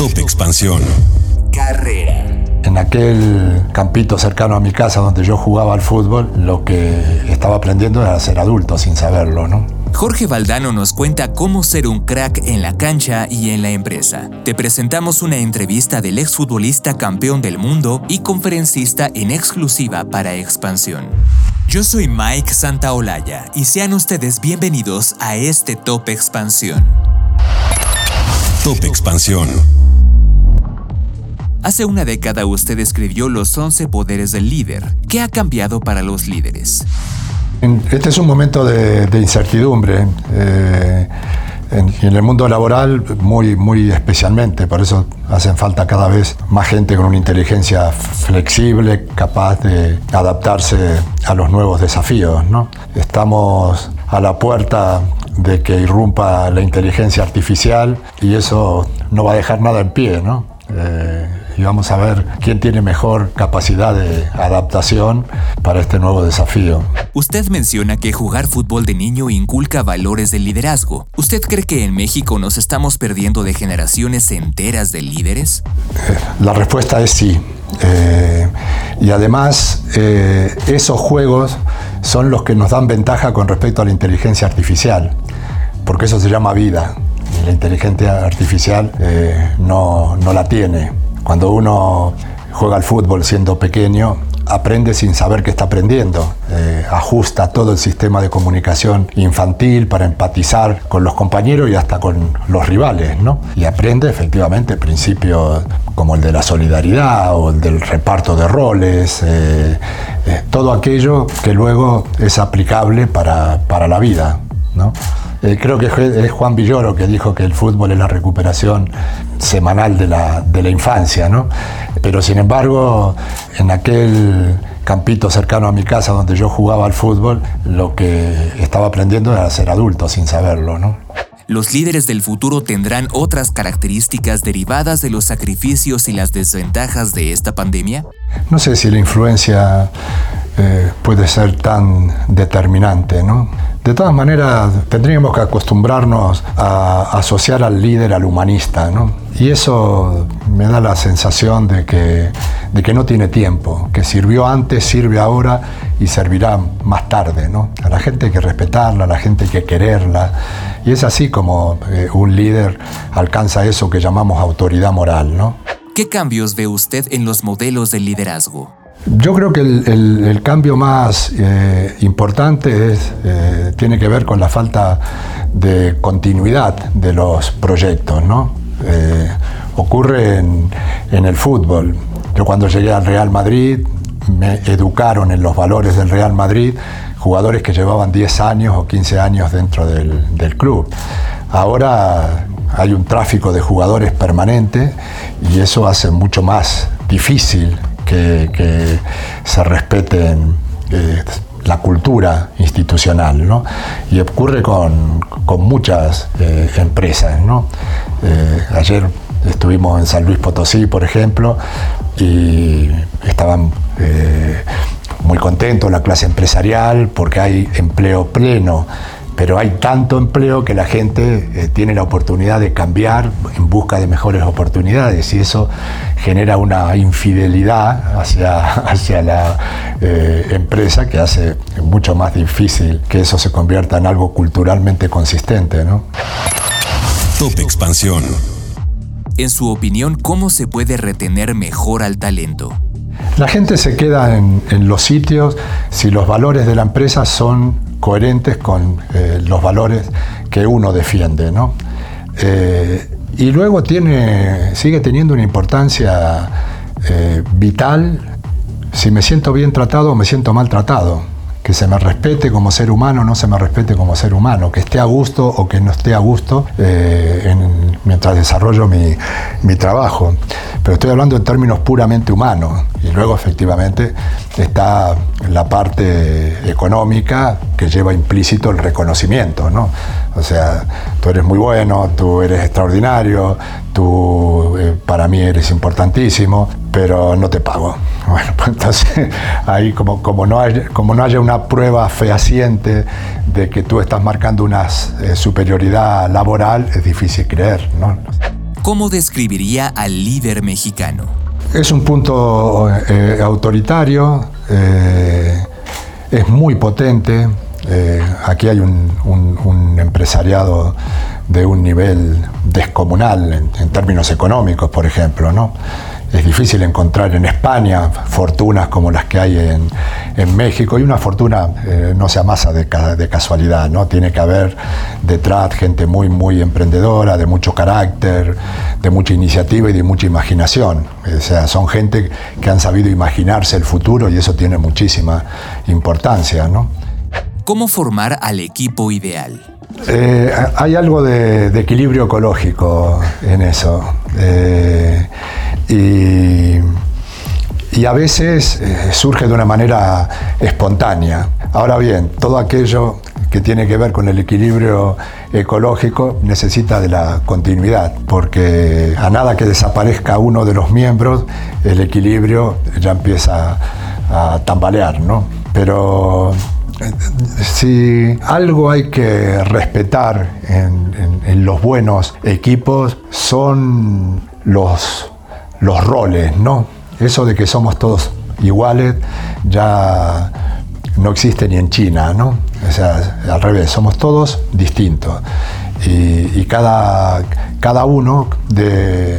Top Expansión. Carrera. En aquel campito cercano a mi casa donde yo jugaba al fútbol, lo que estaba aprendiendo era ser adulto sin saberlo, ¿no? Jorge Valdano nos cuenta cómo ser un crack en la cancha y en la empresa. Te presentamos una entrevista del exfutbolista campeón del mundo y conferencista en exclusiva para Expansión. Yo soy Mike Santaolalla y sean ustedes bienvenidos a este Top Expansión. Top Expansión. Hace una década usted escribió Los 11 Poderes del Líder. ¿Qué ha cambiado para los líderes? Este es un momento de, incertidumbre. Eh, en, el mundo laboral muy, muy especialmente, por eso hacen falta cada vez más gente con una inteligencia flexible, capaz de adaptarse a los nuevos desafíos. ¿no? Estamos a la puerta de que irrumpa la inteligencia artificial y eso no va a dejar nada en pie. ¿no? Eh, y vamos a ver quién tiene mejor capacidad de adaptación para este nuevo desafío. Usted menciona que jugar fútbol de niño inculca valores de liderazgo. ¿Usted cree que en México nos estamos perdiendo de generaciones enteras de líderes? Eh, la respuesta es sí. Eh, y además, eh, esos juegos son los que nos dan ventaja con respecto a la inteligencia artificial, porque eso se llama vida. Y la inteligencia artificial no, no la tiene. Cuando uno juega al fútbol siendo pequeño, aprende sin saber que está aprendiendo. Eh, ajusta todo el sistema de comunicación infantil para empatizar con los compañeros y hasta con los rivales, ¿no? Y aprende efectivamente principios como el de la solidaridad o el del reparto de roles, eh, eh, todo aquello que luego es aplicable para, para la vida, ¿no? Eh, creo que es Juan Villoro que dijo que el fútbol es la recuperación semanal de la, de la infancia, ¿no? Pero sin embargo, en aquel campito cercano a mi casa donde yo jugaba al fútbol, lo que estaba aprendiendo era ser adulto sin saberlo, ¿no? Los líderes del futuro tendrán otras características derivadas de los sacrificios y las desventajas de esta pandemia? No sé si la influencia eh, puede ser tan determinante, ¿no? De todas maneras, tendríamos que acostumbrarnos a asociar al líder al humanista, ¿no? Y eso me da la sensación de que, de que no tiene tiempo, que sirvió antes, sirve ahora y servirá más tarde, ¿no? A la gente hay que respetarla, a la gente hay que quererla. Y es así como eh, un líder alcanza eso que llamamos autoridad moral, ¿no? ¿Qué cambios ve usted en los modelos de liderazgo? Yo creo que el, cambio más eh, importante eh, tiene que ver con la falta de continuidad de los proyectos. ¿no? Eh, ocurre en, en, el fútbol. Yo cuando llegué al Real Madrid me educaron en los valores del Real Madrid jugadores que llevaban 10 años o 15 años dentro del, del club. Ahora hay un tráfico de jugadores permanente y eso hace mucho más difícil que, se respeten eh, la cultura institucional, ¿no? Y ocurre con, muchas eh, empresas, ¿no? Eh, ayer estuvimos en San Luis Potosí, por ejemplo, y estaban muy contentos la clase empresarial porque hay empleo pleno pero hay tanto empleo que la gente eh, tiene la oportunidad de cambiar en busca de mejores oportunidades y eso genera una infidelidad hacia, hacia la eh, empresa que hace mucho más difícil que eso se convierta en algo culturalmente consistente. ¿no? Top Expansión. En su opinión, ¿cómo se puede retener mejor al talento? La gente se queda en, en los sitios si los valores de la empresa son coherentes con eh, los valores que uno defiende. ¿no? Eh, y luego tiene, sigue teniendo una importancia eh, vital si me siento bien tratado o me siento mal tratado. Que se me respete como ser humano o no se me respete como ser humano. Que esté a gusto o que no esté a gusto mientras desarrollo mi, mi trabajo. Pero estoy hablando en términos puramente humanos. Y luego efectivamente está la parte económica que lleva implícito el reconocimiento, ¿no? O sea, tú eres muy bueno, tú eres extraordinario, tú eh, para mí eres importantísimo, pero no te pago. Bueno, pues entonces ahí como, como, no, haya, como no haya una prueba fehaciente de que tú estás marcando una eh, superioridad laboral, es difícil creer, ¿no? ¿cómo describiría al líder mexicano? Es un punto eh, autoritario, eh, es muy potente. Aquí hay un, un, empresariado de un nivel descomunal en, en, términos económicos, por ejemplo, ¿no? Es difícil encontrar en España fortunas como las que hay en, en México y una fortuna eh, no se amasa de, de, casualidad, ¿no? Tiene que haber detrás gente muy, muy emprendedora, de mucho carácter, de mucha iniciativa y de mucha imaginación. O sea, son gente que han sabido imaginarse el futuro y eso tiene muchísima importancia, ¿no? ¿Cómo formar al equipo ideal? Eh, hay algo de, de, equilibrio ecológico en eso. Eh, y, y, a veces eh, surge de una manera espontánea. Ahora bien, todo aquello que tiene que ver con el equilibrio ecológico necesita de la continuidad, porque a nada que desaparezca uno de los miembros, el equilibrio ya empieza a tambalear, ¿no? Pero si algo hay que respetar en los buenos equipos son los, los roles, ¿no? Eso de que somos todos iguales ya no existe ni en China, ¿no? O sea, al revés, somos todos distintos. Y, cada, cada uno de,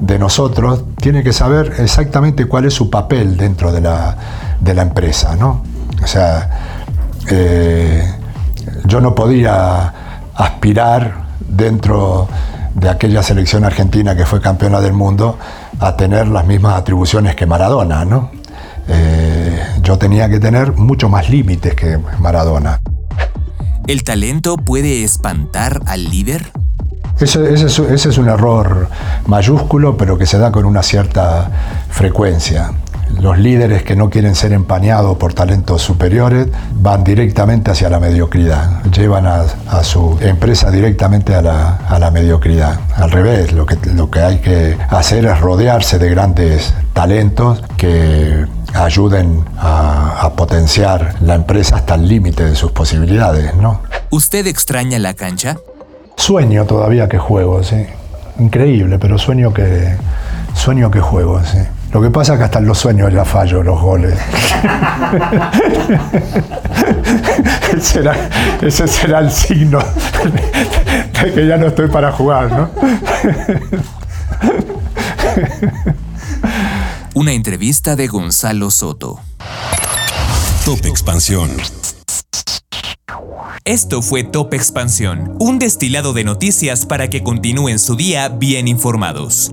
de, nosotros tiene que saber exactamente cuál es su papel dentro de la, de la empresa, ¿no? O sea, eh, yo no podía aspirar dentro de aquella selección argentina que fue campeona del mundo a tener las mismas atribuciones que Maradona, ¿no? Eh, yo tenía que tener mucho más límites que Maradona. ¿El talento puede espantar al líder? Ese, ese, es, ese, es, un error mayúsculo, pero que se da con una cierta frecuencia. Los líderes que no quieren ser empañados por talentos superiores van directamente hacia la mediocridad, llevan a, a su empresa directamente a la, a la, mediocridad. Al revés, lo que, lo que hay que hacer es rodearse de grandes talentos que ayuden a, a potenciar la empresa hasta el límite de sus posibilidades. ¿no? ¿Usted extraña la cancha? Sueño todavía que juego, sí. Increíble, pero sueño que, sueño que juego, sí. Lo que pasa es que hasta en los sueños ya fallo los goles. será, ese será el signo de que ya no estoy para jugar, ¿no? Una entrevista de Gonzalo Soto. Top Expansión. Esto fue Top Expansión, un destilado de noticias para que continúen su día bien informados.